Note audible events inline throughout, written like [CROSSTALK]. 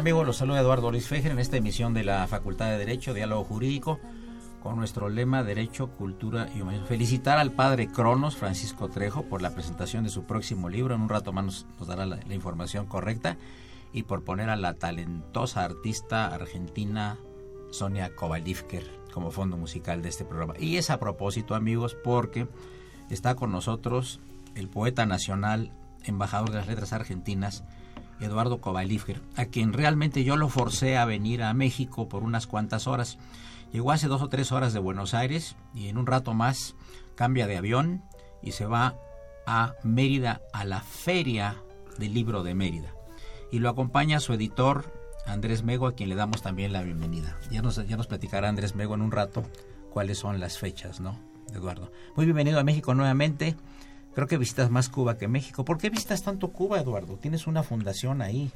Amigos? Los saluda Eduardo Luis Fejer en esta emisión de la Facultad de Derecho, Diálogo Jurídico, con nuestro lema Derecho, Cultura y Humanismo. Felicitar al padre Cronos, Francisco Trejo, por la presentación de su próximo libro. En un rato más nos, dará la, información correcta. Y por poner a la talentosa artista argentina Sonia Kovalivker como fondo musical de este programa. Y es a propósito, amigos, porque está con nosotros el poeta nacional, embajador de las letras argentinas, Eduardo Kovalifger, a quien realmente yo lo forcé a venir a México por unas cuantas horas. Llegó hace dos o tres horas de Buenos Aires y en un rato más cambia de avión y se va a Mérida, a la Feria del Libro de Mérida. Y lo acompaña su editor Andrés Mego, a quien le damos también la bienvenida. Ya nos, ya nos platicará Andrés Mego en un rato cuáles son las fechas, ¿no, Eduardo? Muy bienvenido a México nuevamente. Creo que visitas más Cuba que México. ¿Por qué visitas tanto Cuba, Eduardo? Tienes una fundación ahí.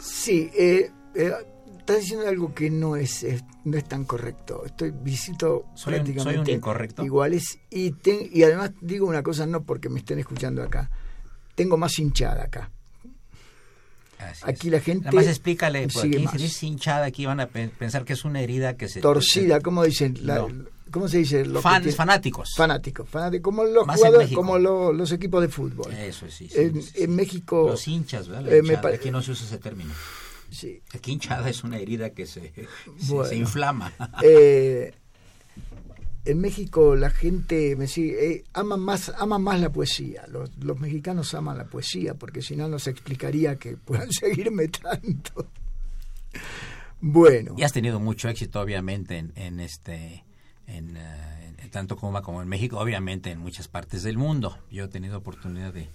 Sí, eh, eh, estás diciendo algo que no es, no es tan correcto. Estoy visito soy prácticamente un, soy un incorrecto. iguales y y además digo una cosa no porque me estén escuchando acá. Tengo más hinchada acá. aquí la gente. Además, explícale, porque si es hinchada, aquí van a pensar que es una herida que se. Torcida, ¿cómo dicen? La, ¿Cómo se dice? Fans, fanáticos. Fanáticos, fanáticos, como los jugadores, como los equipos de fútbol. Eso sí. en, México. Los hinchas, ¿verdad? Eh, aquí no se usa ese término. Sí. Aquí hinchada es una herida que se, [LAUGHS] se, inflama. Eh, en México la gente me sigue, eh, ama más ama más la poesía. Los, los mexicanos aman la poesía porque si no no se explicaría que puedan [LAUGHS] seguirme tanto. Bueno. Y has tenido mucho éxito obviamente en, en este en, eh, tanto Cuba como en México, obviamente en muchas partes del mundo. Yo he tenido oportunidad de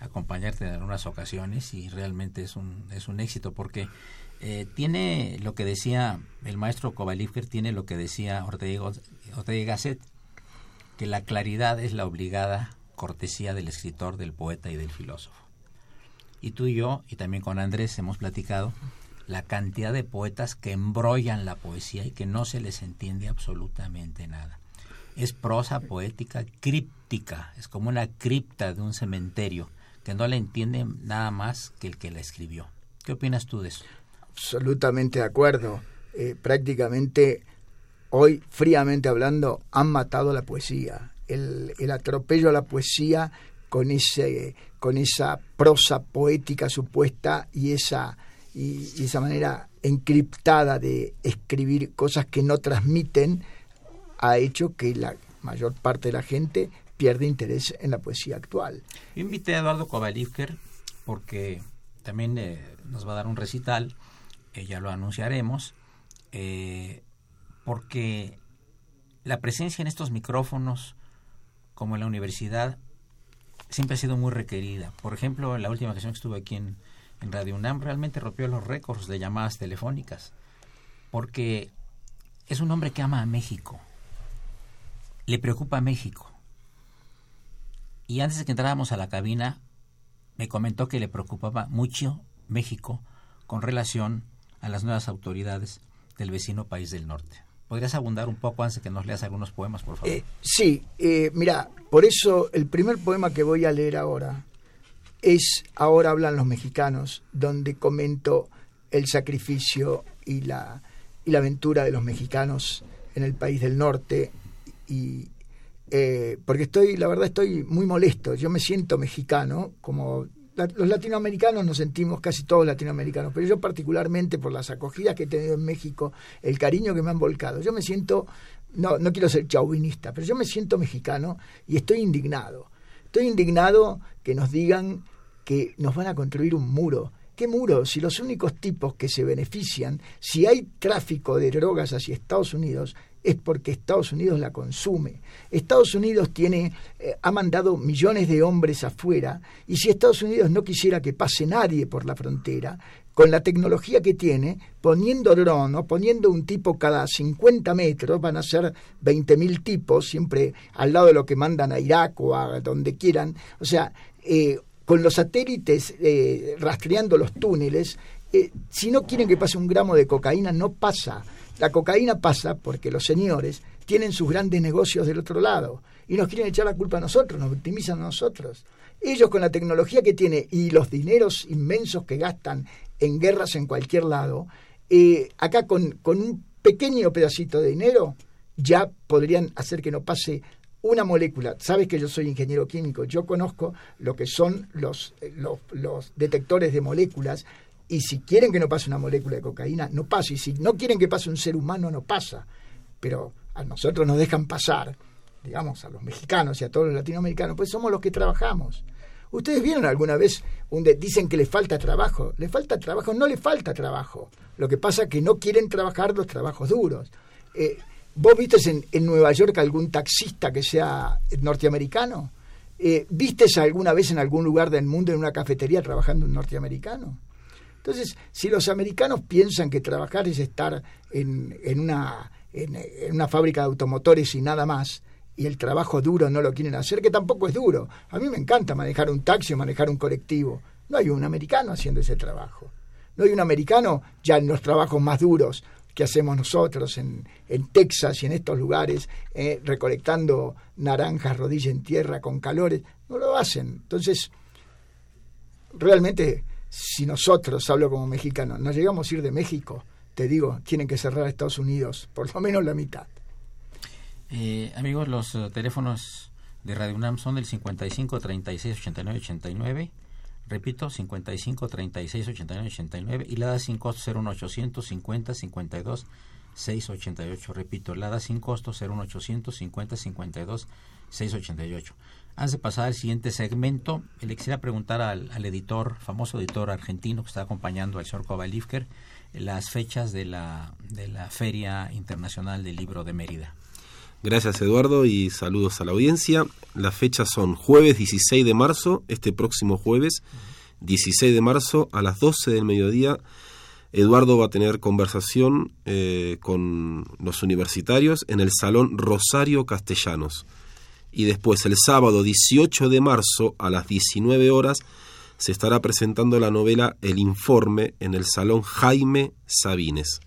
acompañarte en algunas ocasiones y realmente es un, es un éxito porque eh, tiene lo que decía el maestro Kovalivker, tiene lo que decía Ortega, Ortega Gasset, que la claridad es la obligada cortesía del escritor, del poeta y del filósofo. Y tú y yo, y también con Andrés, hemos platicado la cantidad de poetas que embrollan la poesía y que no se les entiende absolutamente nada. Es prosa poética críptica, es como una cripta de un cementerio que no le entiende nada más que el que la escribió. ¿Qué opinas tú de eso? Absolutamente de acuerdo. Eh, prácticamente hoy, fríamente hablando, han matado la poesía. El, el atropello a la poesía con, ese, con esa prosa poética supuesta y esa y, esa manera encriptada de escribir cosas que no transmiten ha hecho que la mayor parte de la gente pierde interés en la poesía actual. Yo invité a Eduardo Kovalivker porque también eh, nos va a dar un recital, eh, ya lo anunciaremos, eh, porque la presencia en estos micrófonos, como en la universidad, siempre ha sido muy requerida. Por ejemplo, la última ocasión que estuve aquí en Radio UNAM, realmente rompió los récords de llamadas telefónicas, porque es un hombre que ama a México, le preocupa a México. Y antes de que entráramos a la cabina, me comentó que le preocupaba mucho México con relación a las nuevas autoridades del vecino país del norte. ¿Podrías abundar un poco antes de que nos leas algunos poemas, por favor? Eh, sí, eh, mira, por eso el primer poema que voy a leer ahora es Ahora hablan los mexicanos, donde comento el sacrificio y la, y la aventura de los mexicanos en el país del norte. Y eh, porque estoy, la verdad estoy muy molesto, yo me siento mexicano, como los latinoamericanos nos sentimos casi todos latinoamericanos, pero yo particularmente por las acogidas que he tenido en México, el cariño que me han volcado, yo me siento, no, no quiero ser chauvinista, pero yo me siento mexicano y estoy indignado. Estoy indignado que nos digan que nos van a construir un muro. ¿Qué muro? Si los únicos tipos que se benefician, si hay tráfico de drogas hacia Estados Unidos, es porque Estados Unidos la consume. Estados Unidos tiene, eh, ha mandado millones de hombres afuera, y si Estados Unidos no quisiera que pase nadie por la frontera, con la tecnología que tiene, poniendo dron o poniendo un tipo cada 50 metros, van a ser 20.000 tipos, siempre al lado de lo que mandan a Irak o a donde quieran. O sea, eh, con los satélites eh, rastreando los túneles, eh, si no quieren que pase un gramo de cocaína, no pasa. La cocaína pasa porque los señores tienen sus grandes negocios del otro lado y nos quieren echar la culpa a nosotros, nos victimizan a nosotros. Ellos con la tecnología que tienen y los dineros inmensos que gastan en guerras en cualquier lado, eh, acá con, con un pequeño pedacito de dinero ya podrían hacer que no pase una molécula. Sabes que yo soy ingeniero químico, yo conozco lo que son los, eh, los, los detectores de moléculas y si quieren que no pase una molécula de cocaína, no pasa. Y si no quieren que pase un ser humano, no pasa. Pero a nosotros nos dejan pasar, digamos, a los mexicanos y a todos los latinoamericanos, pues somos los que trabajamos. ¿Ustedes vieron alguna vez donde dicen que le falta trabajo? Le falta trabajo, no le falta trabajo. Lo que pasa es que no quieren trabajar los trabajos duros. Eh, ¿Vos viste en, en, Nueva York algún taxista que sea norteamericano? Eh, ¿Vistes alguna vez en algún lugar del mundo en una cafetería trabajando un norteamericano? Entonces, si los americanos piensan que trabajar es estar en, en, una, en, en, una fábrica de automotores y nada más, y el trabajo duro no lo quieren hacer, que tampoco es duro. A mí me encanta manejar un taxi o manejar un colectivo. No hay un americano haciendo ese trabajo. No hay un americano ya en los trabajos más duros que hacemos nosotros en, en Texas y en estos lugares, eh, recolectando naranjas rodilla en tierra con calores. No lo hacen. Entonces, realmente si nosotros, hablo como mexicano, no llegamos a ir de México, te digo, tienen que cerrar Estados Unidos, [LAUGHS] por lo menos la mitad. Eh, amigos, los uh, teléfonos de Radio UNAM son del 55 36 89 89. Repito, 55 36 89 89 y la da sin costo 01800 50 52 688. Repito, la da sin costo 01800 50 52 688. Antes de pasar al siguiente segmento, le quisiera preguntar al, al, editor, famoso editor argentino que está acompañando al señor Kovalivker, las fechas de la, de la Feria Internacional del Libro de Mérida. Gracias Eduardo y saludos a la audiencia. Las fechas son jueves 16 de marzo, este próximo jueves 16 de marzo a las 12 del mediodía. Eduardo va a tener conversación eh, con los universitarios en el Salón Rosario Castellanos. Y después el sábado 18 de marzo a las 19 horas se estará presentando la novela El Informe en el Salón Jaime Sabines.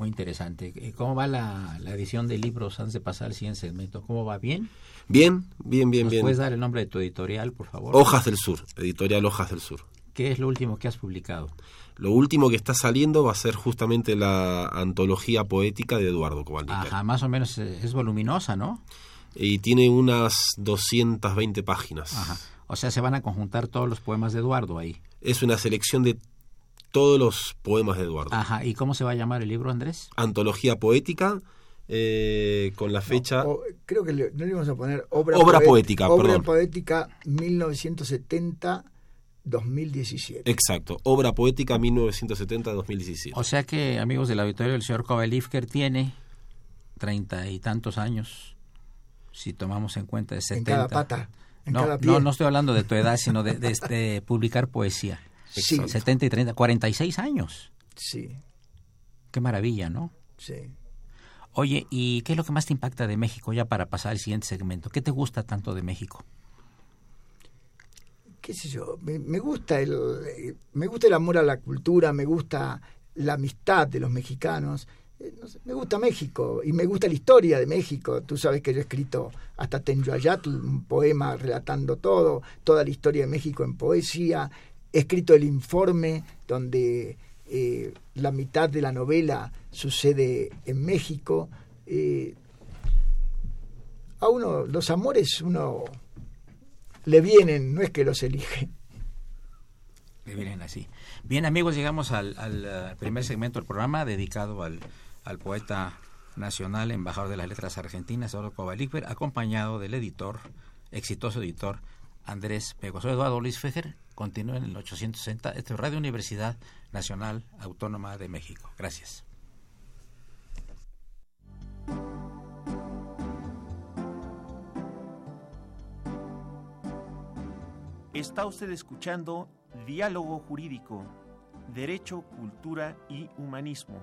Muy interesante. ¿Cómo va la, la, edición de libros antes de pasar al siguiente segmento? ¿Cómo va? ¿Bien? Bien, bien, bien, ¿Nos bien. ¿Puedes dar el nombre de tu editorial, por favor? Hojas del Sur, editorial Hojas del Sur. ¿Qué es lo último que has publicado? Lo último que está saliendo va a ser justamente la antología poética de Eduardo Cobaldica. Ajá, más o menos es voluminosa, ¿no? Y tiene unas 220 páginas. Ajá. O sea, se van a conjuntar todos los poemas de Eduardo ahí. Es una selección de todos los poemas de Eduardo. Ajá, ¿y cómo se va a llamar el libro, Andrés? Antología poética, eh, con la fecha... creo que le, no le íbamos a poner obra, obra poética, obra perdón. poética 1970 2017. Exacto, obra poética 1970-2017. O sea que, amigos del auditorio, el señor Kovalivker tiene treinta y tantos años, si tomamos en cuenta de 70. En cada pata. En no, cada pie. no, no estoy hablando de tu edad, sino de, de, este, publicar poesía. Sí. 70 y 30, 46 años. Sí, Qué maravilla, ¿no? sí. Oye, ¿y qué es lo que más te impacta de México ya para pasar al siguiente segmento? ¿Qué te gusta tanto de México? qué sé yo, me, me gusta el me gusta el amor a la cultura, me gusta la amistad de los mexicanos. eh, no sé, me gusta México y me gusta la historia de México. Tú sabes que yo he escrito hasta Tenyayatl, un poema relatando todo, toda la historia de México en poesía. Escrito el informe donde eh, la mitad de la novela sucede en México. Eh, a uno, los amores, uno le vienen, no es que los elige. Que vienen así. Bien, amigos, llegamos al, uh, primer segmento del programa dedicado al, poeta nacional, embajador de las letras argentinas, Eduardo Kovalíker, acompañado del editor, exitoso editor, Andrés Pego. Eduardo Luis Fejer, continúa en el 860, este es Radio Universidad Nacional Autónoma de México. Gracias. Está usted escuchando Diálogo Jurídico, Derecho, Cultura y Humanismo.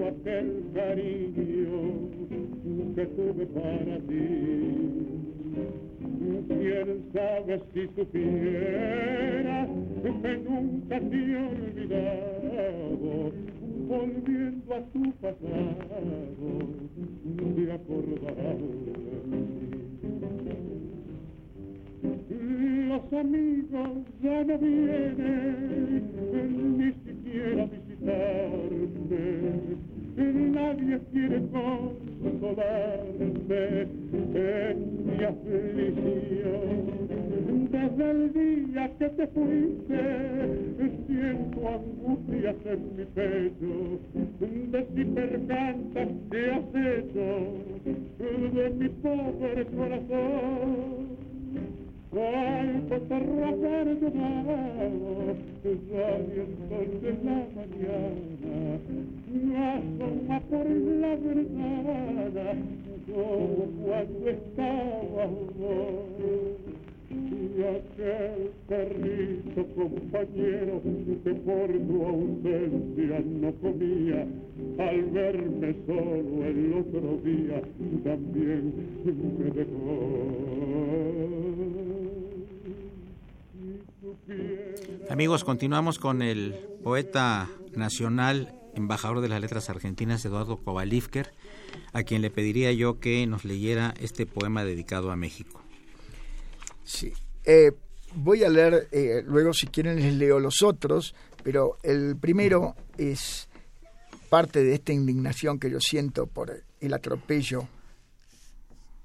para ti. Continuamos con el poeta nacional, embajador de las letras argentinas, Eduardo Kovalivker, a quien le pediría yo que nos leyera este poema dedicado a México. Sí. Eh, voy a leer, eh, luego si quieren les leo los otros, pero el primero es parte de esta indignación que yo siento por el atropello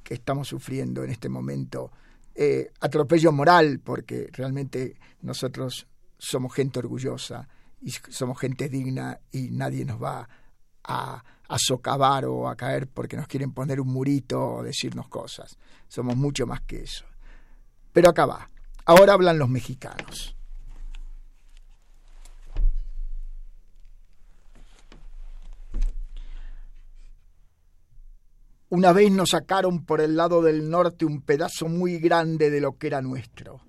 que estamos sufriendo en este momento. Eh, atropello moral, porque realmente nosotros somos gente orgullosa y somos gente digna y nadie nos va a, socavar o a caer porque nos quieren poner un murito o decirnos cosas. Somos mucho más que eso. Pero acá va. Ahora hablan los mexicanos. Una vez nos sacaron por el lado del norte un pedazo muy grande de lo que era nuestro,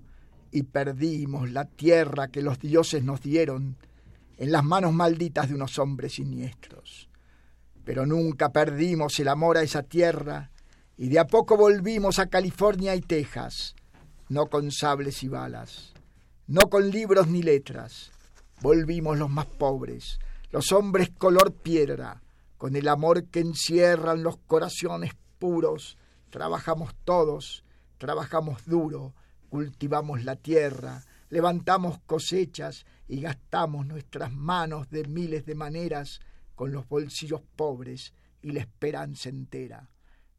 y perdimos la tierra que los dioses nos dieron en las manos malditas de unos hombres siniestros. Pero nunca perdimos el amor a esa tierra, y de a poco volvimos a California y Texas, no con sables y balas, no con libros ni letras. Volvimos los más pobres, los hombres color piedra, con el amor que encierran los corazones puros. Trabajamos todos, trabajamos duro, cultivamos la tierra, levantamos cosechas y gastamos nuestras manos de miles de maneras con los bolsillos pobres y la esperanza entera.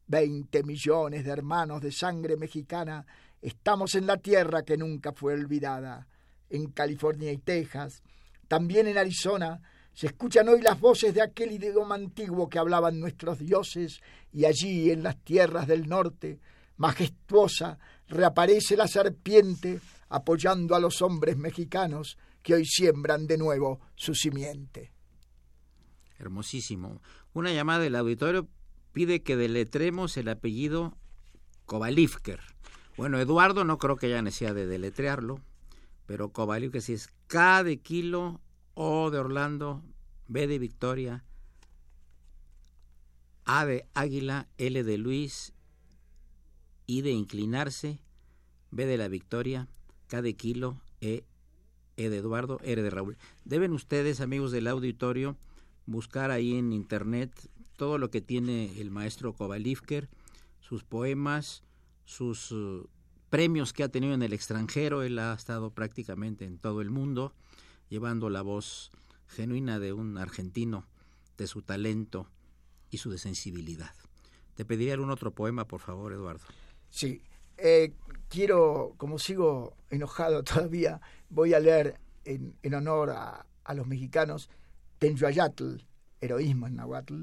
Veinte millones de hermanos de sangre mexicana estamos en la tierra que nunca fue olvidada. En California y Texas, también en Arizona, se escuchan hoy las voces de aquel idioma antiguo que hablaban nuestros dioses y allí en las tierras del norte, majestuosa, reaparece la serpiente apoyando a los hombres mexicanos que hoy siembran de nuevo su simiente. Hermosísimo. Una llamada del auditorio pide que deletremos el apellido Kovalivker. Bueno, Eduardo no creo que haya necesidad de deletrearlo, pero Kovalivker sí es K de kilo, O de Orlando, B de Victoria, A de Águila, L de Luis, I de inclinarse, B de la Victoria, K de kilo, E, E de Eduardo, R de Raúl. Deben ustedes, amigos del auditorio, buscar ahí en internet todo lo que tiene el maestro Kovalivker, sus poemas, sus uh, premios que ha tenido en el extranjero. Él ha estado prácticamente en todo el mundo, llevando la voz genuina de un argentino, de su talento y su sensibilidad. Te pediría algún otro poema, por favor, Eduardo. Sí, eh, quiero, como sigo enojado [LAUGHS] todavía, voy a leer en, en honor a, a, los mexicanos Tenyayatl, heroísmo en Nahuatl.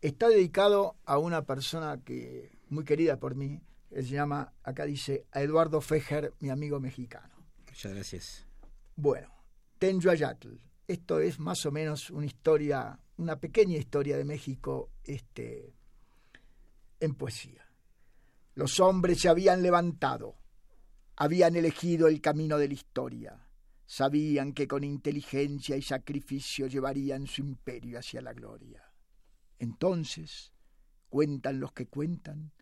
Está dedicado a una persona que muy querida por mí, se llama, acá dice, a Eduardo Fejer, mi amigo mexicano. Muchas gracias. Bueno, Tenyayatl. Esto es más o menos una historia, una pequeña historia de México este, en poesía. Los hombres se habían levantado, habían elegido el camino de la historia, sabían que con inteligencia y sacrificio llevarían su imperio hacia la gloria. Entonces, cuentan los que cuentan,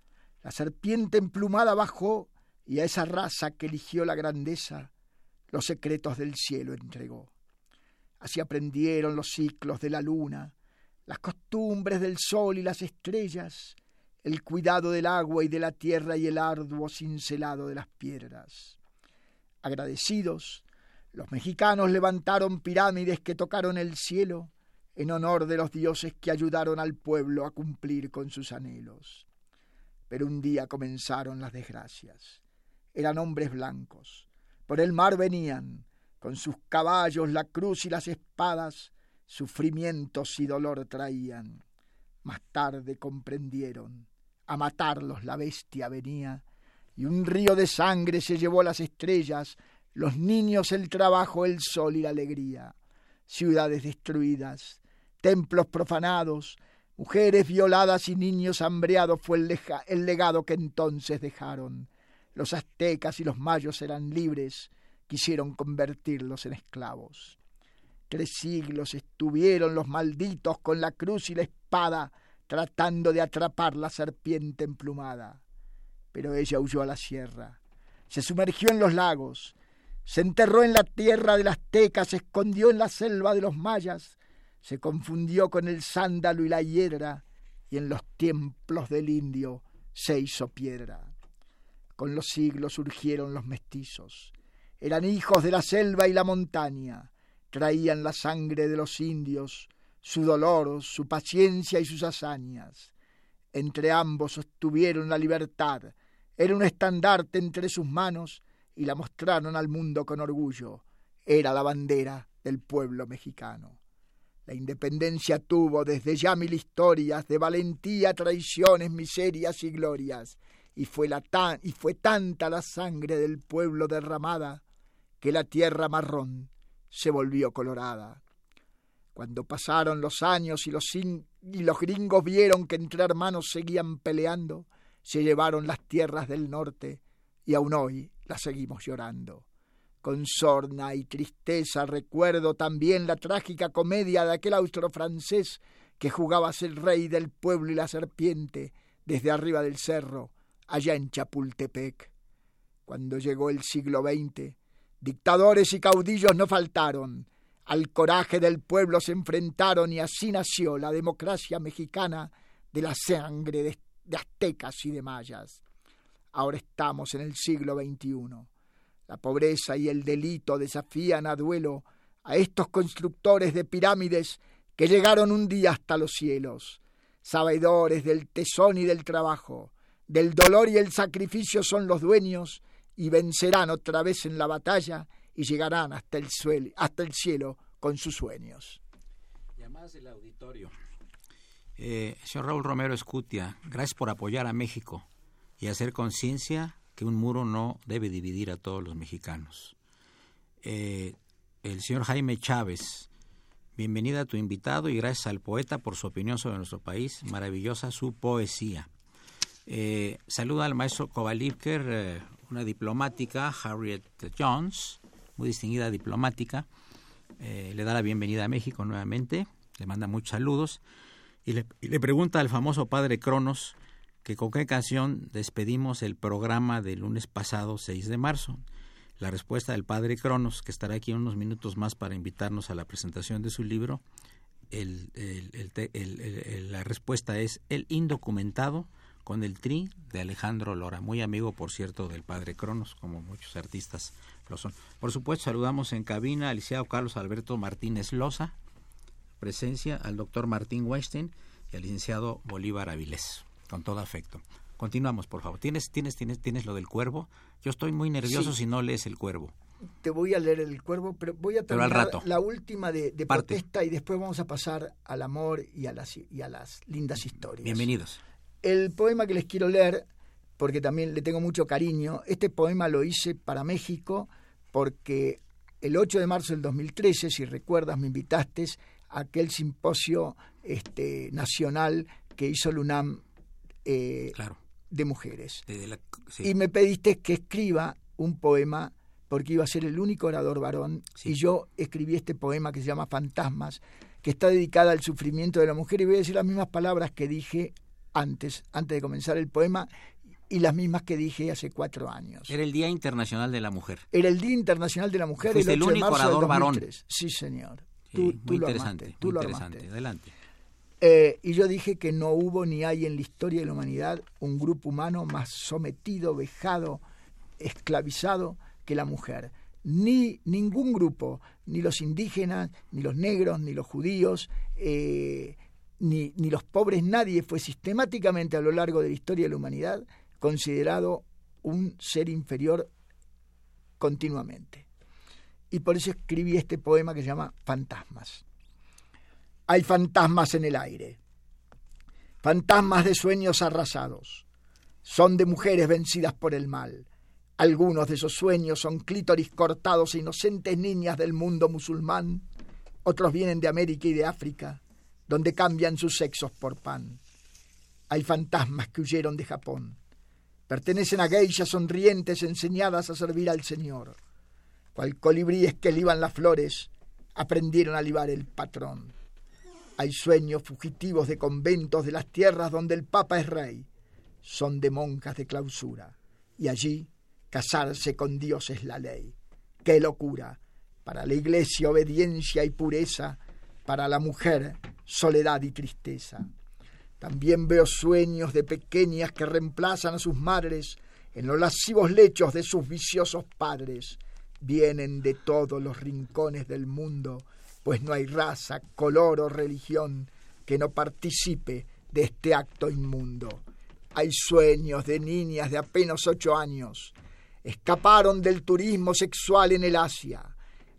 la serpiente emplumada bajó y a esa raza que eligió la grandeza los secretos del cielo entregó. Así aprendieron los ciclos de la luna, las costumbres del sol y las estrellas, el cuidado del agua y de la tierra y el arduo cincelado de las piedras. Agradecidos, los mexicanos levantaron pirámides que tocaron el cielo en honor de los dioses que ayudaron al pueblo a cumplir con sus anhelos. Pero un día comenzaron las desgracias. Eran hombres blancos. Por el mar venían, con sus caballos, la cruz y las espadas, sufrimientos y dolor traían. Más tarde comprendieron, a matarlos la bestia venía, y un río de sangre se llevó las estrellas, los niños el trabajo, el sol y la alegría. Ciudades destruidas, templos profanados, mujeres violadas y niños hambreados fue el, el legado que entonces dejaron. Los aztecas y los mayos eran libres, quisieron convertirlos en esclavos. Tres siglos estuvieron los malditos con la cruz y la espada tratando de atrapar la serpiente emplumada. Pero ella huyó a la sierra, se sumergió en los lagos, se enterró en la tierra del azteca, se escondió en la selva de los mayas, se confundió con el sándalo y la hiedra, y en los templos del indio se hizo piedra. Con los siglos surgieron los mestizos, eran hijos de la selva y la montaña, traían la sangre de los indios, su dolor, su paciencia y sus hazañas. Entre ambos sostuvieron la libertad, era un estandarte entre sus manos y la mostraron al mundo con orgullo. Era la bandera del pueblo mexicano. La independencia tuvo desde ya mil historias de valentía, traiciones, miserias y glorias, y fue, la tan, y fue tanta la sangre del pueblo derramada que la tierra marrón se volvió colorada. Cuando pasaron los años y los, y los gringos vieron que entre hermanos seguían peleando, se llevaron las tierras del norte y aún hoy las seguimos llorando. Con sorna y tristeza recuerdo también la trágica comedia de aquel austro-francés que jugaba a ser rey del pueblo y la serpiente desde arriba del cerro, allá en Chapultepec. Cuando llegó el siglo XX, Dictadores y caudillos no faltaron. Al coraje del pueblo se enfrentaron y así nació la democracia mexicana de la sangre de, aztecas y de mayas. Ahora estamos en el siglo XXI. La pobreza y el delito desafían a duelo a estos constructores de pirámides que llegaron un día hasta los cielos. Sabedores del tesón y del trabajo, del dolor y el sacrificio son los dueños y vencerán otra vez en la batalla y llegarán hasta el, suelo, hasta el cielo con sus sueños. Llamadas del auditorio. Eh, señor Raúl Romero Escutia, gracias por apoyar a México y hacer conciencia que un muro no debe dividir a todos los mexicanos. Eh, el señor Jaime Chávez, bienvenida a tu invitado y gracias al poeta por su opinión sobre nuestro país, maravillosa su poesía. Eh, saluda al maestro Kovalivker, eh, una diplomática, Harriet Jones, muy distinguida diplomática. Eh, le da la bienvenida a México nuevamente, le manda muchos saludos y le, pregunta al famoso padre Cronos que con qué canción despedimos el programa del lunes pasado 6 de marzo. La respuesta del padre Cronos, que estará aquí unos minutos más para invitarnos a la presentación de su libro, el, la respuesta es El indocumentado con el tri de Alejandro Lora, muy amigo, por cierto, del padre Cronos, como muchos artistas lo son. Por supuesto, saludamos en cabina al licenciado Carlos Alberto Martínez Loza, presencia al doctor Martín Weinstein y al licenciado Bolívar Avilés con todo afecto. Continuamos, por favor. ¿Tienes, tienes, tienes, tienes lo del cuervo? Yo estoy muy nervioso Sí. si no lees el cuervo. Te voy a leer el cuervo, pero voy a Pero al terminar rato. la última de, de protesta y después vamos a pasar al amor y a las, y a las lindas historias. Bienvenidos. El poema que les quiero leer, porque también le tengo mucho cariño, este poema lo hice para México porque el 8 de marzo del 2013, si recuerdas, me invitaste a aquel simposio este, nacional que hizo el UNAM eh, Claro. de mujeres. La- sí. Y me pediste que escriba un poema porque iba a ser el único orador varón Sí. y yo escribí este poema que se llama Fantasmas, que está dedicada al sufrimiento de la mujer y voy a decir las mismas palabras que dije antes, antes de comenzar el poema y las mismas que dije hace cuatro años. Era el Día Internacional de la Mujer. Era el Día Internacional de la Mujer Fuiste el el 8 de único marzo del orador varón. 2003. Sí, señor. Sí, Tú, tú muy lo interesante. tú muy lo interesante. Adelante. Eh, y yo dije que no hubo ni hay en la historia de la humanidad un grupo humano más sometido, vejado, esclavizado que la mujer. Ni ningún grupo, ni los indígenas, ni los negros, ni los judíos, eh, ni, ni los pobres, nadie fue sistemáticamente a lo largo de la historia de la humanidad considerado un ser inferior continuamente. Y por eso escribí este poema que se llama Fantasmas. Hay fantasmas en el aire, fantasmas de sueños arrasados. Son de mujeres vencidas por el mal. Algunos de esos sueños son clítoris cortados e inocentes niñas del mundo musulmán. Otros vienen de América y de África, donde cambian sus sexos por pan. Hay fantasmas que huyeron de Japón. Pertenecen a geishas sonrientes enseñadas a servir al Señor. Cual colibríes que liban las flores, aprendieron a libar el patrón. Hay sueños fugitivos de conventos de las tierras donde el Papa es rey. Son de monjas de clausura. Y allí casarse con Dios es la ley. ¡Qué locura! Para la iglesia obediencia y pureza, para la mujer soledad y tristeza. También veo sueños de pequeñas que reemplazan a sus madres en los lascivos lechos de sus viciosos padres. Vienen de todos los rincones del mundo, pues no hay raza, color o religión que no participe de este acto inmundo. Hay sueños de niñas de apenas ocho años. Escaparon del turismo sexual en el Asia.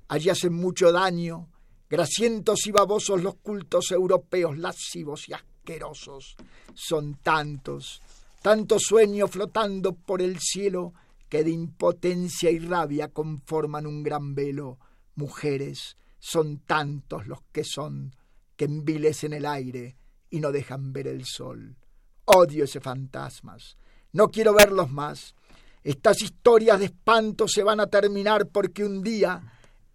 Allí hacen mucho daño, grasientos y babosos los cultos europeos lascivos y asquerosos. Son tantos, tantos sueños flotando por el cielo que de impotencia y rabia conforman un gran velo. Mujeres, son tantos los que son, que envilecen el aire y no dejan ver el sol. Odio ese fantasmas. No quiero verlos más. Estas historias de espanto se van a terminar porque un día,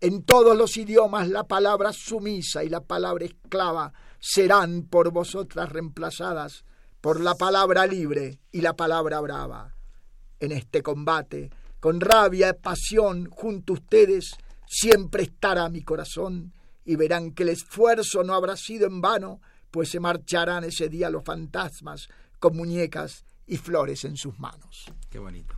en todos los idiomas, la palabra sumisa y la palabra esclava serán por vosotras reemplazadas por la palabra libre y la palabra brava. En este combate, con rabia, pasión, junto a ustedes, siempre estará mi corazón, y verán que el esfuerzo no habrá sido en vano, pues se marcharán ese día los fantasmas con muñecas y flores en sus manos. Qué bonito.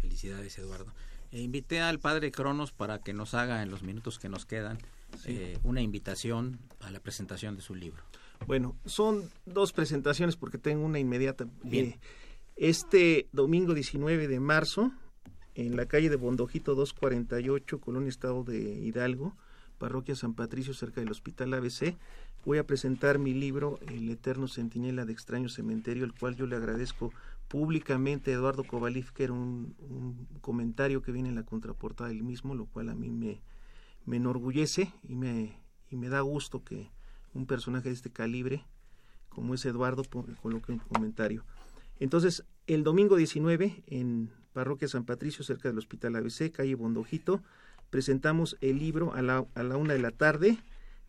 Felicidades, Eduardo. E invité al padre Cronos para que nos haga en los minutos que nos quedan eh, una invitación a la presentación de su libro. Bueno, son dos presentaciones porque tengo una inmediata. Bien. Eh, Este domingo 19 de marzo, en la calle de Bondojito 248, Colonia Estado de Hidalgo, Parroquia San Patricio, cerca del Hospital ABC, voy a presentar mi libro El Eterno Centinela de Extraño Cementerio, el cual yo le agradezco públicamente Eduardo Kovalif, que era un, un comentario que viene en la contraportada del mismo, lo cual a mí me, me enorgullece y me, y me da gusto que un personaje de este calibre, como es Eduardo, coloque un comentario. Entonces, el domingo 19, en Parroquia San Patricio, cerca del Hospital ABC, calle Bondojito, presentamos el libro a la, a la una de la tarde.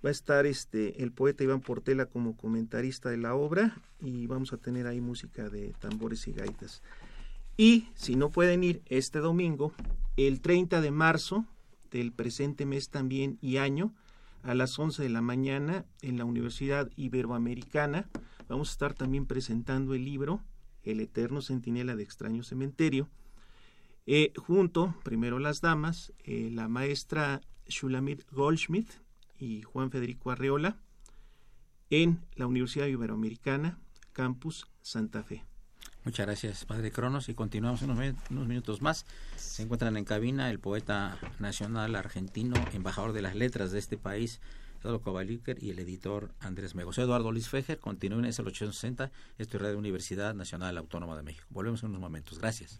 Va a estar este el poeta Iván Portela como comentarista de la obra y vamos a tener ahí música de tambores y gaitas. Y si no pueden ir este domingo, el 30 de marzo del presente mes también y año, a las 11 de la mañana en la Universidad Iberoamericana, vamos a estar también presentando el libro El Eterno Centinela de Extraño Cementerio. Eh, junto, primero las damas, eh, la maestra Shulamit Goldschmidt y Juan Federico Arreola, en la Universidad Iberoamericana, Campus Santa Fe. Muchas gracias, Padre Cronos, y continuamos unos, mi- unos minutos más. Se encuentran en cabina el poeta nacional argentino, embajador de las letras de este país, Eduardo Kovalíker, y el editor Andrés Megos. Eduardo Luis Fejer, continúen, es el 860, esto es Radio Universidad Nacional Autónoma de México. Volvemos en unos momentos. Gracias.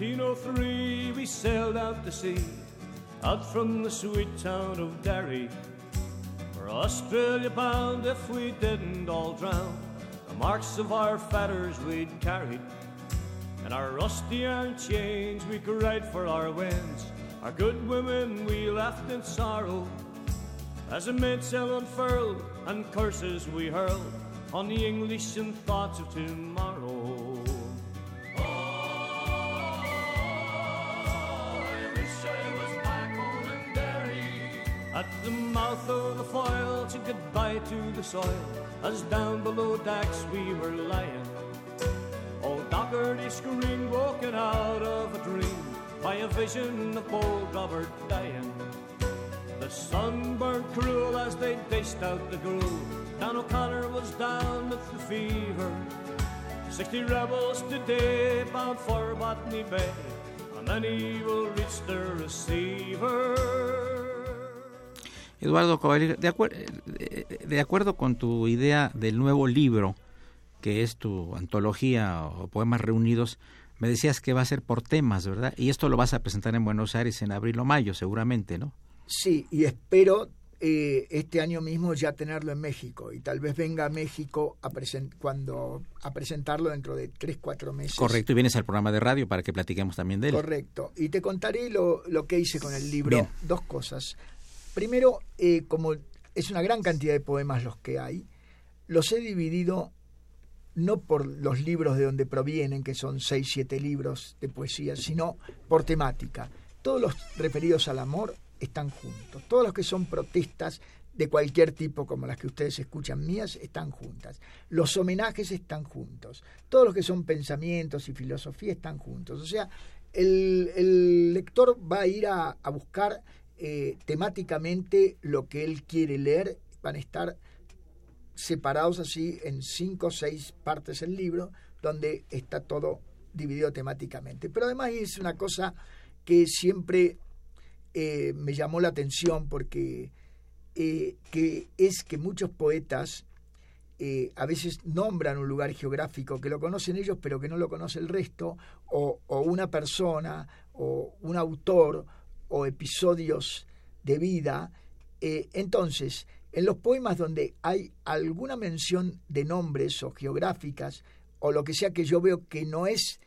In 1803 we sailed out to sea, out from the sweet town of Derry. For Australia bound if we didn't all drown, the marks of our fetters we'd carried. And our rusty iron chains we could ride for our winds, our good women we left in sorrow. As the mainsail unfurled and curses we hurled on the English and thoughts of tomorrow. Mouth of the foil to goodbye to the soil As down below decks we were lying. Old Dougherty screamed woken out of a dream By a vision of bold Robert dying. The sun burned cruel as they dished out the gruel Dan O'Connor was down with the fever. Sixty rebels today bound for Botany Bay And many will reach the receiver Eduardo de, acuer- de, de acuerdo con tu idea del nuevo libro, que es tu antología o poemas reunidos, me decías que va a ser por temas, ¿verdad? Y esto lo vas a presentar en Buenos Aires en abril o mayo, seguramente, ¿no? Sí, y espero eh, este año mismo ya tenerlo en México y tal vez venga a México a, presen- cuando, a presentarlo dentro de tres, cuatro meses. Correcto, y vienes al programa de radio para que platiquemos también de él. Correcto. Y te contaré lo, lo que hice con el libro. Bien. Dos cosas. Primero, eh, como es una gran cantidad de poemas los que hay, los he dividido no por los libros de donde provienen, que son seis, siete libros de poesía, sino por temática. Todos los referidos al amor están juntos. Todos los que son protestas de cualquier tipo, como las que ustedes escuchan mías, están juntas. Los homenajes están juntos. Todos los que son pensamientos y filosofía están juntos. O sea, el, lector va a ir a buscar eh, temáticamente lo que él quiere leer. Van a estar separados así en cinco o seis partes del libro, donde está todo dividido temáticamente. Pero además es una cosa que siempre eh, me llamó la atención porque eh, que es que muchos poetas a veces nombran un lugar geográfico que lo conocen ellos pero que no lo conoce el resto, o una persona, o un autor, o episodios de vida. entonces, en los poemas donde hay alguna mención de nombres o geográficas, o lo que sea que yo veo que no es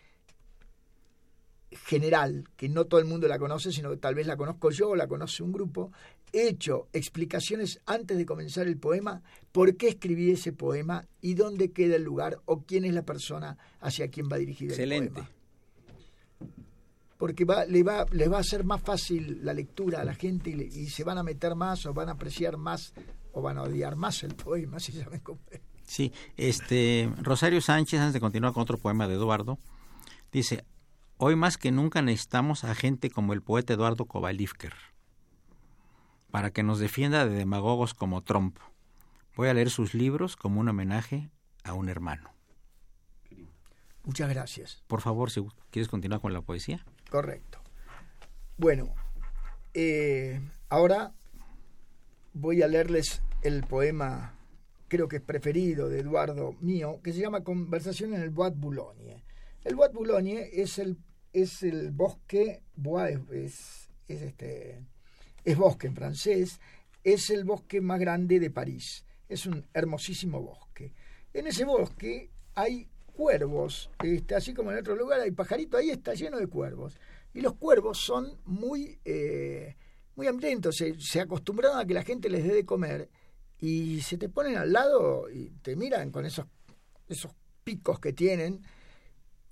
general, que no todo el mundo la conoce, sino que tal vez la conozco yo o la conoce un grupo, he hecho explicaciones antes de comenzar el poema, por qué escribí ese poema y dónde queda el lugar o quién es la persona hacia quien va dirigido Excelente. el poema. Porque va, le va, les va a hacer más fácil la lectura a la gente y, le- y se van a meter más o van a apreciar más o van a odiar más el poema, [LAUGHS] si ya me comprende. Sí, este Rosario Sánchez, antes de continuar con otro poema de Eduardo, dice, hoy más que nunca necesitamos a gente como el poeta Eduardo Kovalivker para que nos defienda de demagogos como Trump. Voy a leer sus libros como un homenaje a un hermano. Muchas gracias. Por favor, si quieres continuar con la poesía. Correcto. Bueno, eh, ahora voy a leerles el poema, creo que es preferido de Eduardo mío, que se llama Conversación en el Bois de Boulogne. El Bois de Boulogne es el, es el bosque, bois es, es, es este, es bosque en francés, es el bosque más grande de París. Es un hermosísimo bosque. En ese bosque hay cuervos, este, así como en otro lugar hay pajaritos, ahí está lleno de cuervos. Y los cuervos son muy, eh, muy hambrientos, se, se acostumbraron a que la gente les dé de comer y se te ponen al lado y te miran con esos, esos picos que tienen.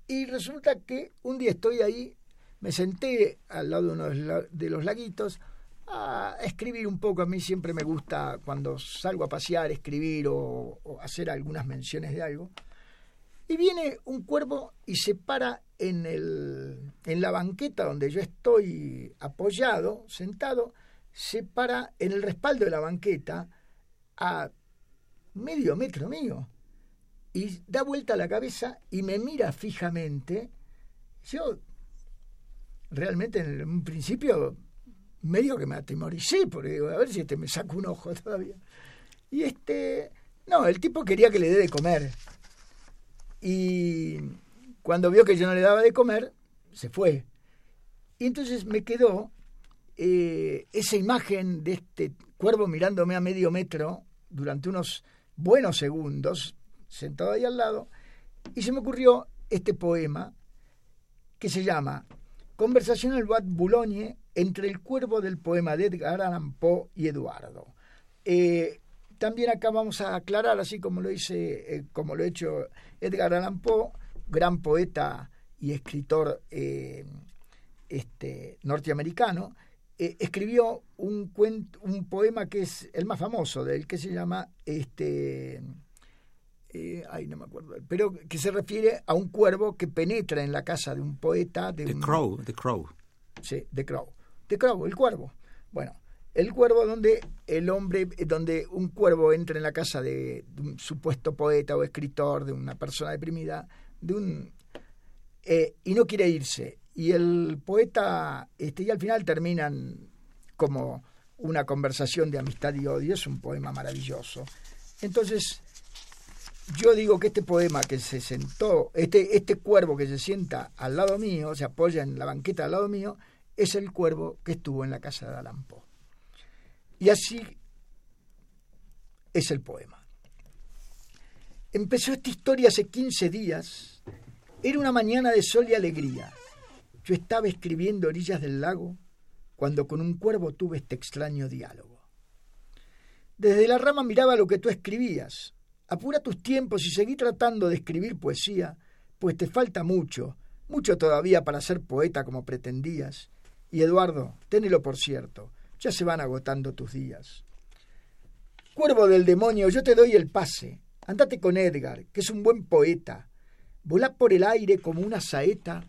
Y resulta que un día estoy ahí, me senté al lado de uno de los laguitos a escribir un poco. A mí siempre me gusta cuando salgo a pasear, escribir o hacer algunas menciones de algo. Y viene un cuervo y se para en, el, en la banqueta donde yo estoy apoyado, sentado, se para en el respaldo de la banqueta a medio metro mío y da vuelta la cabeza y me mira fijamente. Yo realmente en un principio medio que me atemoricé, porque digo, a ver si este me saca un ojo todavía. Y este, no, el tipo quería que le dé de comer. Y cuando vio que yo no le daba de comer, se fue. Y entonces me quedó eh, esa imagen de este cuervo mirándome a medio metro durante unos buenos segundos, sentado ahí al lado, y se me ocurrió este poema que se llama Conversación al de Boulogne entre el cuervo del poema de Edgar Allan Poe y Eduardo. Eh, también acá vamos a aclarar, así como lo hice, eh, como lo ha hecho Edgar Allan Poe, gran poeta y escritor eh, este, norteamericano, eh, escribió un, cuento, un poema que es el más famoso de él, que se llama este, eh, ay, no me acuerdo, pero que se refiere a un cuervo que penetra en la casa de un poeta. De The un, Crow, The Crow. Sí, The Crow. The Crow, el cuervo. Bueno, el cuervo donde el hombre, donde un cuervo entra en la casa de, un supuesto poeta o escritor, de una persona deprimida, de un eh, y no quiere irse. Y el poeta, este, y al final terminan como una conversación de amistad y odio, es un poema maravilloso. Entonces, yo digo que este poema que se sentó, este, este cuervo que se sienta al lado mío, se apoya en la banqueta al lado mío, es el cuervo que estuvo en la casa de Allan Poe. Y así es el poema. Empezó esta historia hace 15 días. Era una mañana de sol y alegría. Yo estaba escribiendo orillas del lago cuando con un cuervo tuve este extraño diálogo. Desde la rama miraba lo que tú escribías. Apura tus tiempos y seguí tratando de escribir poesía, pues te falta mucho, mucho todavía para ser poeta como pretendías. Y Eduardo, ténelo por cierto, ya se van agotando tus días. Cuervo del demonio, yo te doy el pase. Andate con Edgar, que es un buen poeta. Volá por el aire como una saeta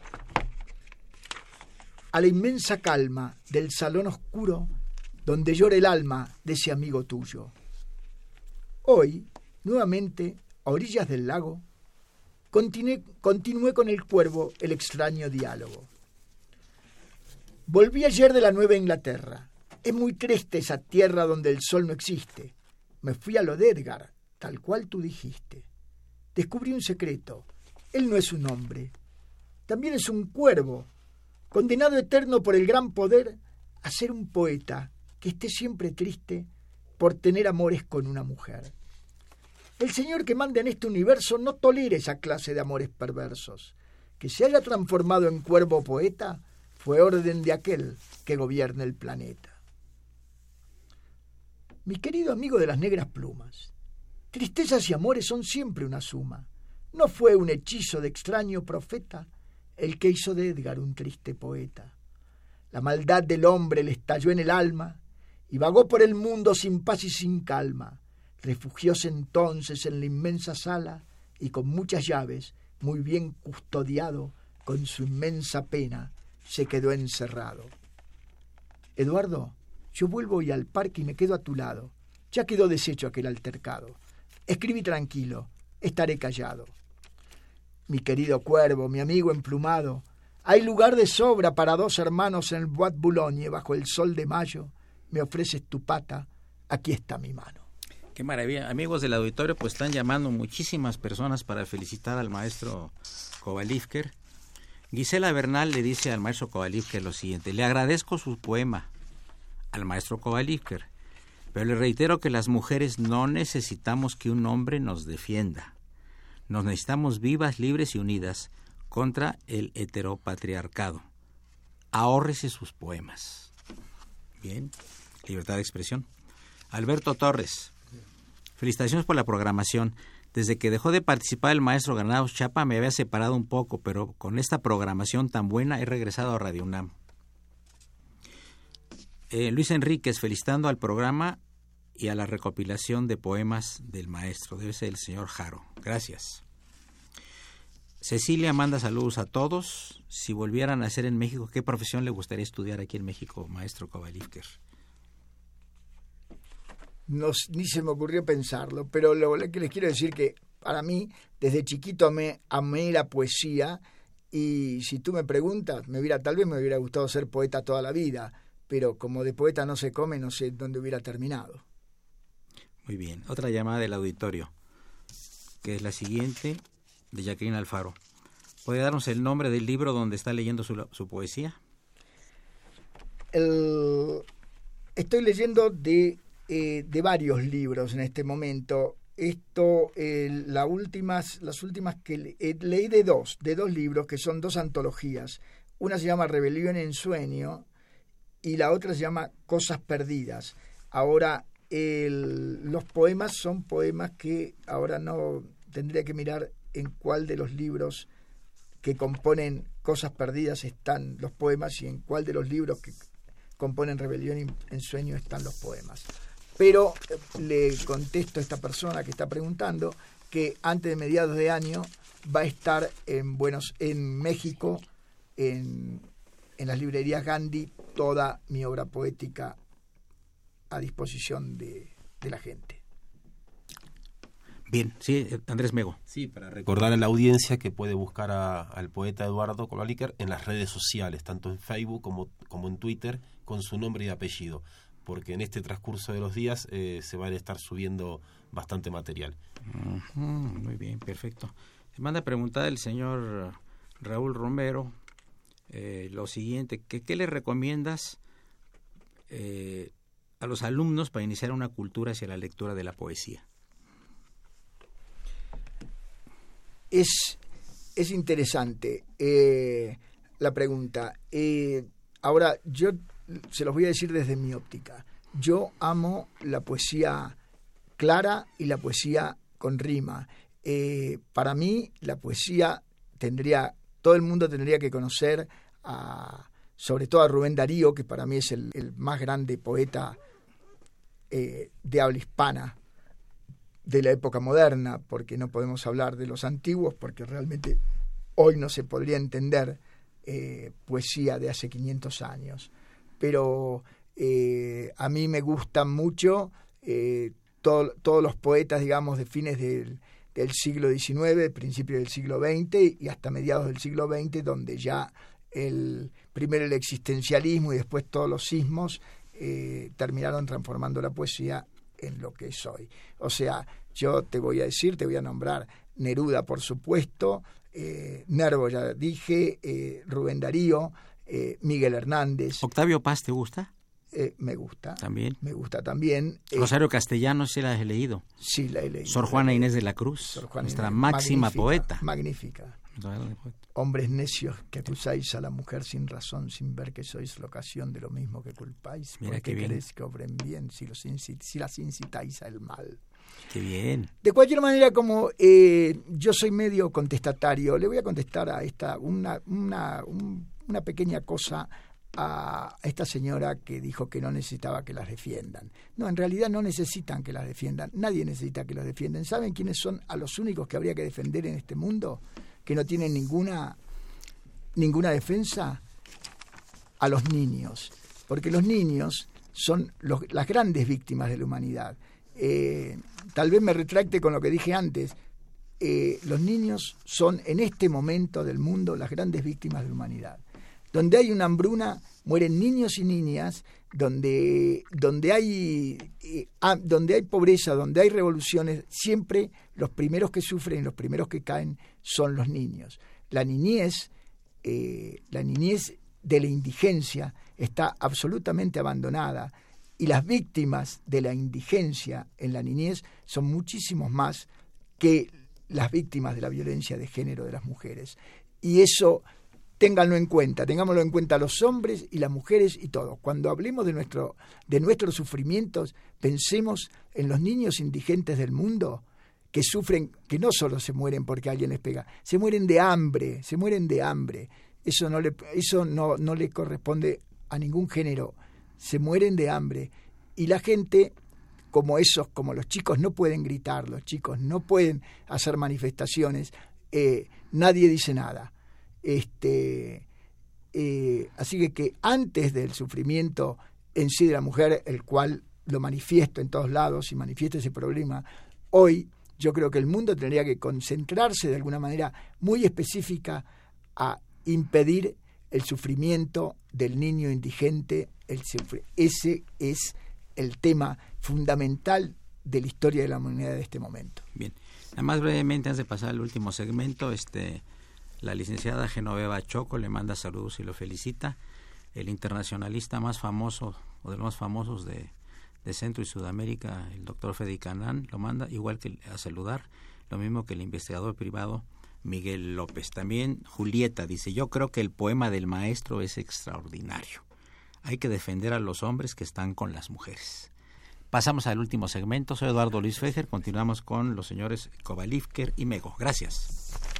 a la inmensa calma del salón oscuro donde llora el alma de ese amigo tuyo. Hoy, nuevamente, a orillas del lago, continué, continué con el cuervo el extraño diálogo. Volví ayer de la Nueva Inglaterra. Es muy triste esa tierra donde el sol no existe. Me fui a lo de Edgar, tal cual tú dijiste. Descubrí un secreto. Él no es un hombre. También es un cuervo, condenado eterno por el gran poder a ser un poeta que esté siempre triste por tener amores con una mujer. El Señor que manda en este universo no tolera esa clase de amores perversos. Que se haya transformado en cuervo poeta fue orden de aquel que gobierna el planeta. Mi querido amigo de las negras plumas, tristezas y amores son siempre una suma. ¿No fue un hechizo de extraño profeta el que hizo de Edgar un triste poeta? La maldad del hombre le estalló en el alma y vagó por el mundo sin paz y sin calma. Refugióse entonces en la inmensa sala y con muchas llaves, muy bien custodiado, con su inmensa pena, se quedó encerrado. Eduardo, yo vuelvo hoy al parque y me quedo a tu lado. Ya quedó deshecho aquel altercado. Escribí tranquilo, estaré callado. Mi querido cuervo, mi amigo emplumado, hay lugar de sobra para dos hermanos en el Bois Boulogne bajo el sol de mayo. Me ofreces tu pata, aquí está mi mano. Qué maravilla. Amigos del auditorio, pues están llamando muchísimas personas para felicitar al maestro Kovalivker. Gisela Bernal le dice al maestro Kovalivker lo siguiente, le agradezco su poema, al maestro Kovalivker. Pero le reitero que las mujeres no necesitamos que un hombre nos defienda. Nos necesitamos vivas, libres y unidas contra el heteropatriarcado. Ahórrese sus poemas. Bien, libertad de expresión. Alberto Torres, felicitaciones por la programación. Desde que dejó de participar el maestro Granados Chapa me había separado un poco, pero con esta programación tan buena he regresado a Radio UNAM. Eh, Luis Enríquez felicitando al programa y a la recopilación de poemas del maestro. Debe ser el señor Jaro. Gracias. Cecilia manda saludos a todos. Si volvieran a nacer en México, ¿qué profesión le gustaría estudiar aquí en México, maestro Kovalivker? No, ni se me ocurrió pensarlo, pero lo que les quiero decir que para mí, desde chiquito me amé la poesía y si tú me preguntas, me hubiera, tal vez me hubiera gustado ser poeta toda la vida pero como de poeta no se come, no sé dónde hubiera terminado. Muy bien. Otra llamada del auditorio, que es la siguiente, de Jacqueline Alfaro. ¿Puede darnos el nombre del libro donde está leyendo su, poesía? estoy leyendo de, eh, de, varios libros en este momento. Esto, la últimas, las últimas que leí de dos, de dos libros que son dos antologías. Una se llama Rebelión en Sueño y la otra se llama Cosas Perdidas. Ahora, los poemas son poemas que ahora no tendría que mirar en cuál de los libros que componen Cosas Perdidas están los poemas y en cuál de los libros que componen Rebelión y en Sueño están los poemas. Pero eh, le contesto a esta persona que está preguntando que antes de mediados de año va a estar en Buenos en México en, en las librerías Gandhi toda mi obra poética a disposición de, la gente. Bien, sí, Andrés Mego. Sí, para recordar a la audiencia que puede buscar al poeta Eduardo Colaliker en las redes sociales, tanto en Facebook como, como en Twitter, con su nombre y apellido, porque en este transcurso de los días eh, se va a estar subiendo bastante material. muy bien, perfecto. Se manda a preguntar el señor Raúl Romero eh, lo siguiente, que, ¿qué le recomiendas eh, a los alumnos para iniciar una cultura hacia la lectura de la poesía? Es, es interesante eh, la pregunta. ahora, yo se los voy a decir desde mi óptica. Yo amo la poesía clara y la poesía con rima. para mí, la poesía tendría todo el mundo tendría que conocer a, sobre todo a Rubén Darío, que para mí es el, más grande poeta eh, de habla hispana de la época moderna, porque no podemos hablar de los antiguos, porque realmente hoy no se podría entender eh, poesía de hace 500 años. Pero eh, a mí me gustan mucho todos los poetas, digamos, de fines del del siglo XIX, principio del siglo XX y hasta mediados del siglo XX, donde ya el primero el existencialismo y después todos los sismos eh, terminaron transformando la poesía en lo que es hoy. O sea, yo te voy a decir, te voy a nombrar Neruda, por supuesto, eh, Nervo, ya dije, eh, Rubén Darío, eh, Miguel Hernández. ¿Octavio Paz te gusta? Eh, me gusta. También. Me gusta también. Eh, Rosario Castellanos, sí la he leído. Sí, la he leído. Sor Juana Inés de la Cruz, Sor Juana nuestra Inés, máxima magnífica, poeta. Magnífica. Hombres necios que acusáis a la mujer sin razón, sin ver que sois la ocasión de lo mismo que culpáis. Mira ¿Por qué queréis que obren bien si, los inci- si las incitáis al mal? Qué bien. De cualquier manera, como eh, yo soy medio contestatario, le voy a contestar a esta una, una, un- una pequeña cosa a esta señora que dijo que no necesitaba que las defiendan. No, en realidad no necesitan que las defiendan. Nadie necesita que los defiendan. ¿Saben quiénes son a los únicos que habría que defender en este mundo? Que no tienen ninguna, ninguna defensa. A los niños. Porque los niños son las grandes víctimas de la humanidad. Eh, tal vez me retracte con lo que dije antes. Eh, los niños son en este momento del mundo las grandes víctimas de la humanidad. Donde hay una hambruna, mueren niños y niñas, donde, donde, hay, eh, ah, donde hay pobreza, donde hay revoluciones, siempre los primeros que sufren los primeros que caen son los niños. La niñez, eh, la niñez de la indigencia está absolutamente abandonada y las víctimas de la indigencia en la niñez son muchísimos más que las víctimas de la violencia de género de las mujeres. Y eso ténganlo en cuenta, tengámoslo en cuenta los hombres y las mujeres y todos. Cuando hablemos de, nuestro, de nuestros sufrimientos, pensemos en los niños indigentes del mundo que sufren, que no solo se mueren porque alguien les pega, se mueren de hambre, se mueren de hambre. Eso no le, eso no, no le corresponde a ningún género. Se mueren de hambre. Y la gente, como esos, como los chicos no pueden gritar, los chicos no pueden hacer manifestaciones, eh, nadie dice nada. Este, eh, así que, que antes del sufrimiento en sí de la mujer, el cual lo manifiesto en todos lados y manifiesto ese problema, hoy yo creo que el mundo tendría que concentrarse de alguna manera muy específica a impedir el sufrimiento del niño indigente. El ese es el tema fundamental de la historia de la humanidad de este momento. Bien. Nada más brevemente, antes de pasar al último segmento, este, la licenciada Genoveva Choco le manda saludos y lo felicita. El internacionalista más famoso, o de los más famosos de, Centro y Sudamérica, el doctor Fede Canán, lo manda, igual que a saludar, lo mismo que el investigador privado Miguel López. También Julieta dice, yo creo que el poema del maestro es extraordinario. Hay que defender a los hombres que están con las mujeres. Pasamos al último segmento. Soy Eduardo Luis Fejer. Continuamos con los señores Kovalivker y Mego. Gracias.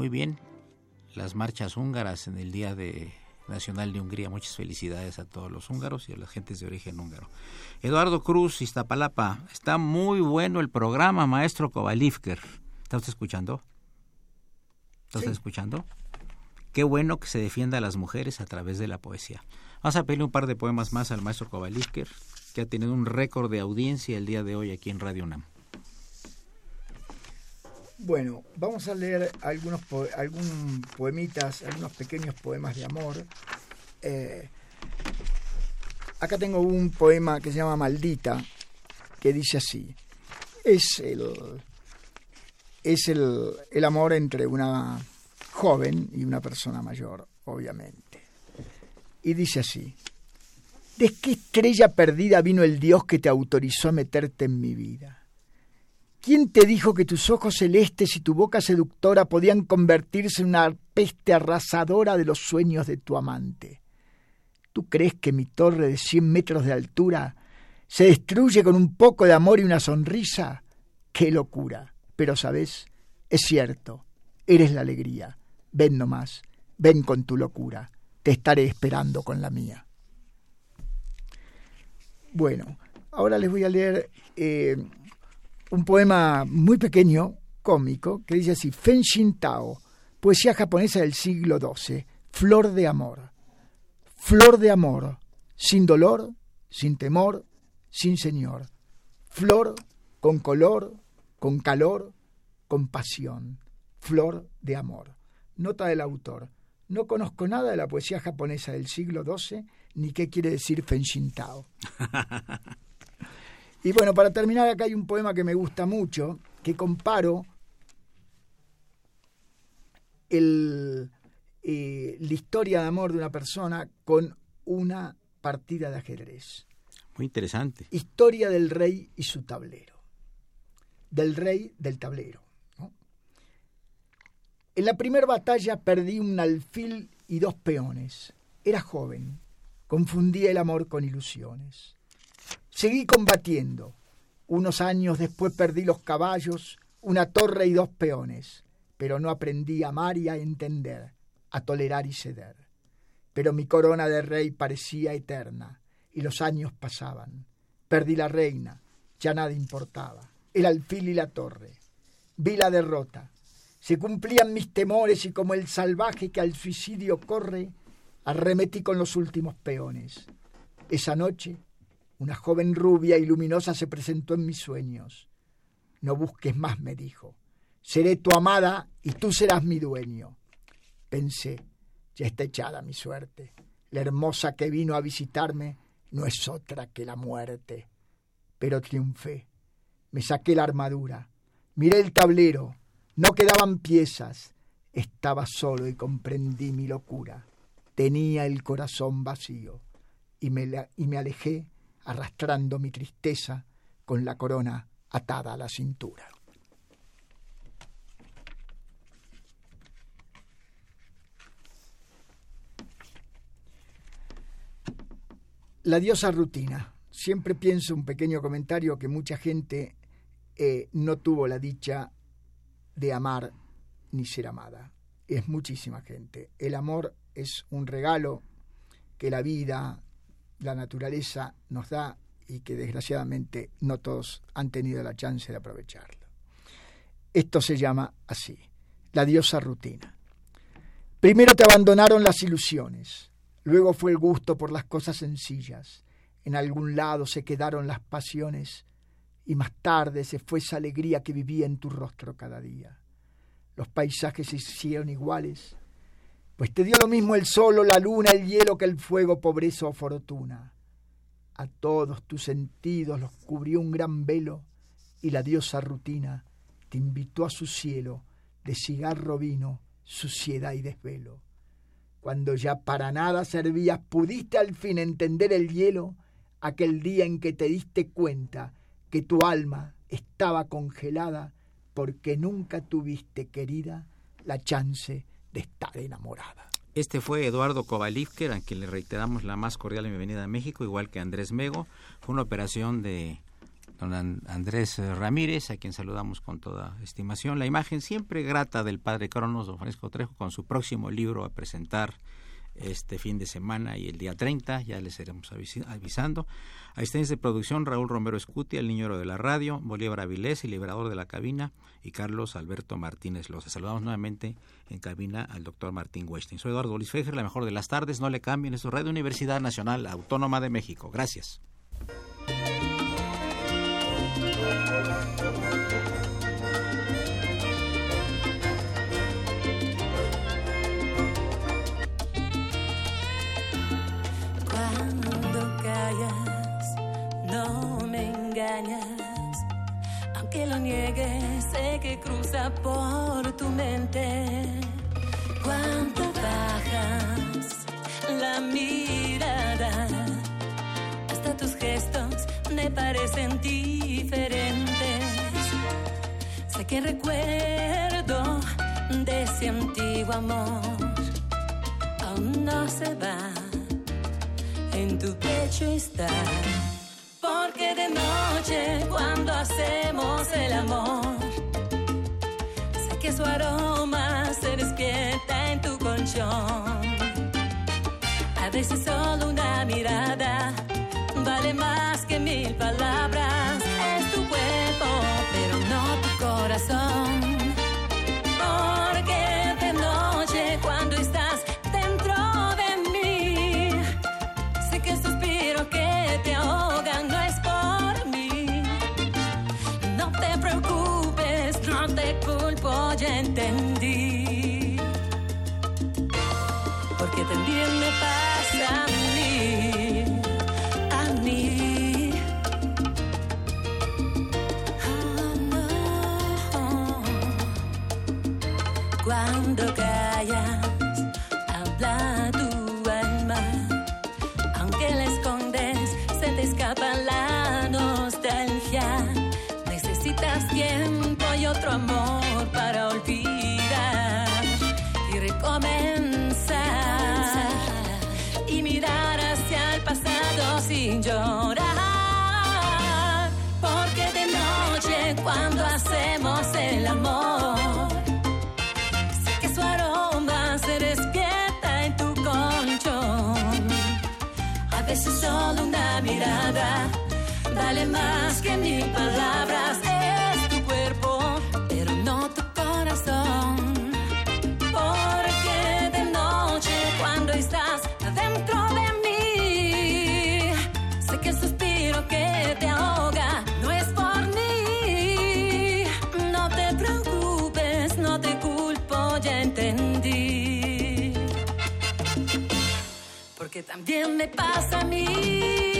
Muy bien, las marchas húngaras en el Día de Nacional de Hungría. Muchas felicidades a todos los húngaros y a las gentes de origen húngaro. Eduardo Cruz, Iztapalapa. Está muy bueno el programa, maestro Kovalivker. ¿Está usted escuchando? ¿Está usted escuchando? Qué bueno que se defienda a las mujeres a través de la poesía. Vamos a pedirle un par de poemas más al maestro Kovalivker, que ha tenido un récord de audiencia el día de hoy aquí en Radio UNAM. Bueno, vamos a leer algunos po algún poemitas, algunos pequeños poemas de amor. Eh, acá tengo un poema que se llama Maldita, que dice así. Es el, es el, el amor entre una joven y una persona mayor, obviamente. Y dice así. ¿De qué estrella perdida vino el Dios que te autorizó a meterte en mi vida? ¿Quién te dijo que tus ojos celestes y tu boca seductora podían convertirse en una peste arrasadora de los sueños de tu amante? ¿Tú crees que mi torre de cien metros de altura se destruye con un poco de amor y una sonrisa? ¡Qué locura! Pero, ¿sabes? Es cierto, eres la alegría. Ven nomás, ven con tu locura. Te estaré esperando con la mía. Bueno, ahora les voy a leer eh, un poema muy pequeño, cómico, que dice así, Fenshin Tao, poesía japonesa del siglo XII, flor de amor. Flor de amor, sin dolor, sin temor, sin señor. Flor con color, con calor, con pasión. Flor de amor. Nota del autor. No conozco nada de la poesía japonesa del siglo XII, ni qué quiere decir Fenshin Tao. [LAUGHS] Y bueno, para terminar, acá hay un poema que me gusta mucho, que comparo el, eh, la historia de amor de una persona con una partida de ajedrez. Muy interesante. Historia del rey y su tablero. Del rey del tablero. ¿no? En la primera batalla perdí un alfil y dos peones. Era joven. Confundía el amor con ilusiones. Seguí combatiendo. Unos años después perdí los caballos, una torre y dos peones, pero no aprendí a amar y a entender, a tolerar y ceder. Pero mi corona de rey parecía eterna, y los años pasaban. Perdí la reina, ya nada importaba, el alfil y la torre. Vi la derrota. Se cumplían mis temores y como el salvaje que al suicidio corre, arremetí con los últimos peones. Esa noche una joven rubia y luminosa se presentó en mis sueños. No busques más, me dijo. Seré tu amada y tú serás mi dueño. Pensé, ya está echada mi suerte. La hermosa que vino a visitarme no es otra que la muerte. Pero triunfé. Me saqué la armadura. Miré el tablero. No quedaban piezas. Estaba solo y comprendí mi locura. Tenía el corazón vacío. Y me, y me alejé arrastrando mi tristeza con la corona atada a la cintura. La diosa rutina. Siempre pienso un pequeño comentario que mucha gente eh, no tuvo la dicha de amar ni ser amada. Es muchísima gente. El amor es un regalo que la vida, la naturaleza nos da y que desgraciadamente no todos han tenido la chance de aprovecharlo. Esto se llama así, la diosa rutina. Primero te abandonaron las ilusiones, luego fue el gusto por las cosas sencillas, en algún lado se quedaron las pasiones y más tarde se fue esa alegría que vivía en tu rostro cada día. Los paisajes se hicieron iguales, pues te dio lo mismo el sol la luna, el hielo que el fuego, pobreza o fortuna. A todos tus sentidos los cubrió un gran velo y la diosa rutina te invitó a su cielo de cigarro vino, suciedad y desvelo. Cuando ya para nada servías, pudiste al fin entender el hielo aquel día en que te diste cuenta que tu alma estaba congelada porque nunca tuviste, querida, la chance de estar enamorada. Este fue Eduardo Kovalivker, a quien le reiteramos la más cordial bienvenida a México, igual que Andrés Mego. Fue una operación de don Andrés Ramírez, a quien saludamos con toda estimación. La imagen siempre grata del padre Cronos, don Francisco Trejo, con su próximo libro a presentar este fin de semana y el día 30, ya les iremos avisando. Asistencia de producción Raúl Romero Escuti, el niño de la radio, Bolívar Avilés, el liberador de la cabina, y Carlos Alberto Martínez Los Saludamos nuevamente en cabina al doctor Martín Weinstein. Soy Eduardo Luis Fejer, la mejor de las tardes, no le cambien, es Radio Universidad Nacional Autónoma de México. Gracias. Aunque lo niegues, sé que cruza por tu mente. Cuando bajas la mirada, hasta tus gestos me parecen diferentes. Sé que recuerdo de ese antiguo amor. Aún no se va, en tu pecho está porque de noche cuando hacemos el amor, sé que su aroma se despierta en tu colchón. A veces solo una mirada vale más que mil palabras. Es tu cuerpo, pero no tu corazón. Porque también me pasa a mí, a mí. Oh, no. Cuando vale más que mil palabras. Es tu cuerpo, pero no tu corazón. Porque de noche cuando estás dentro de mí, sé que el suspiro que te ahoga no es por mí. No te preocupes, no te culpo, ya entendí. Porque también me pasa a mí.